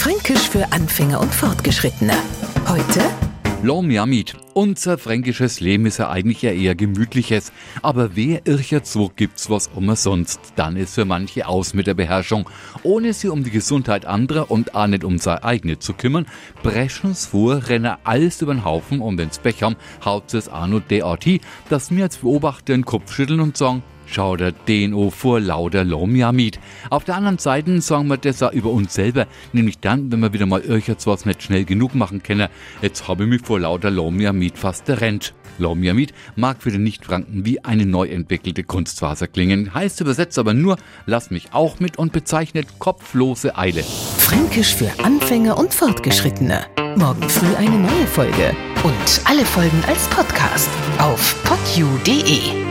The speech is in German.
Fränkisch für Anfänger und Fortgeschrittene. Heute Lom Yamit. Unser fränkisches Leben ist ja eigentlich eher gemütliches. Aber wer ircher so gibt's was umsonst. Dann ist für manche aus mit der Beherrschung. Ohne sie um die Gesundheit anderer und auch nicht um seine eigene zu kümmern, breschen's vor, rennen alles über den Haufen und wenn's Pech haben, haut's es auch nur derart, dass mir als Beobachter den Kopf schütteln und sagen, Schau der DNO vor lauter Lomjamid. Auf der anderen Seite sagen wir das auch über uns selber, nämlich dann, wenn wir wieder mal irgendwas was nicht schnell genug machen können. Jetzt habe ich mich vor lauter Lomjamid fast errennt. Lomjamid mag für den Nichtfranken wie eine neu entwickelte Kunstfaser klingen, heißt übersetzt aber nur, lass mich auch mit und bezeichnet kopflose Eile. Fränkisch für Anfänger und Fortgeschrittene. Morgen früh eine neue Folge. Und alle Folgen als Podcast auf podu.de.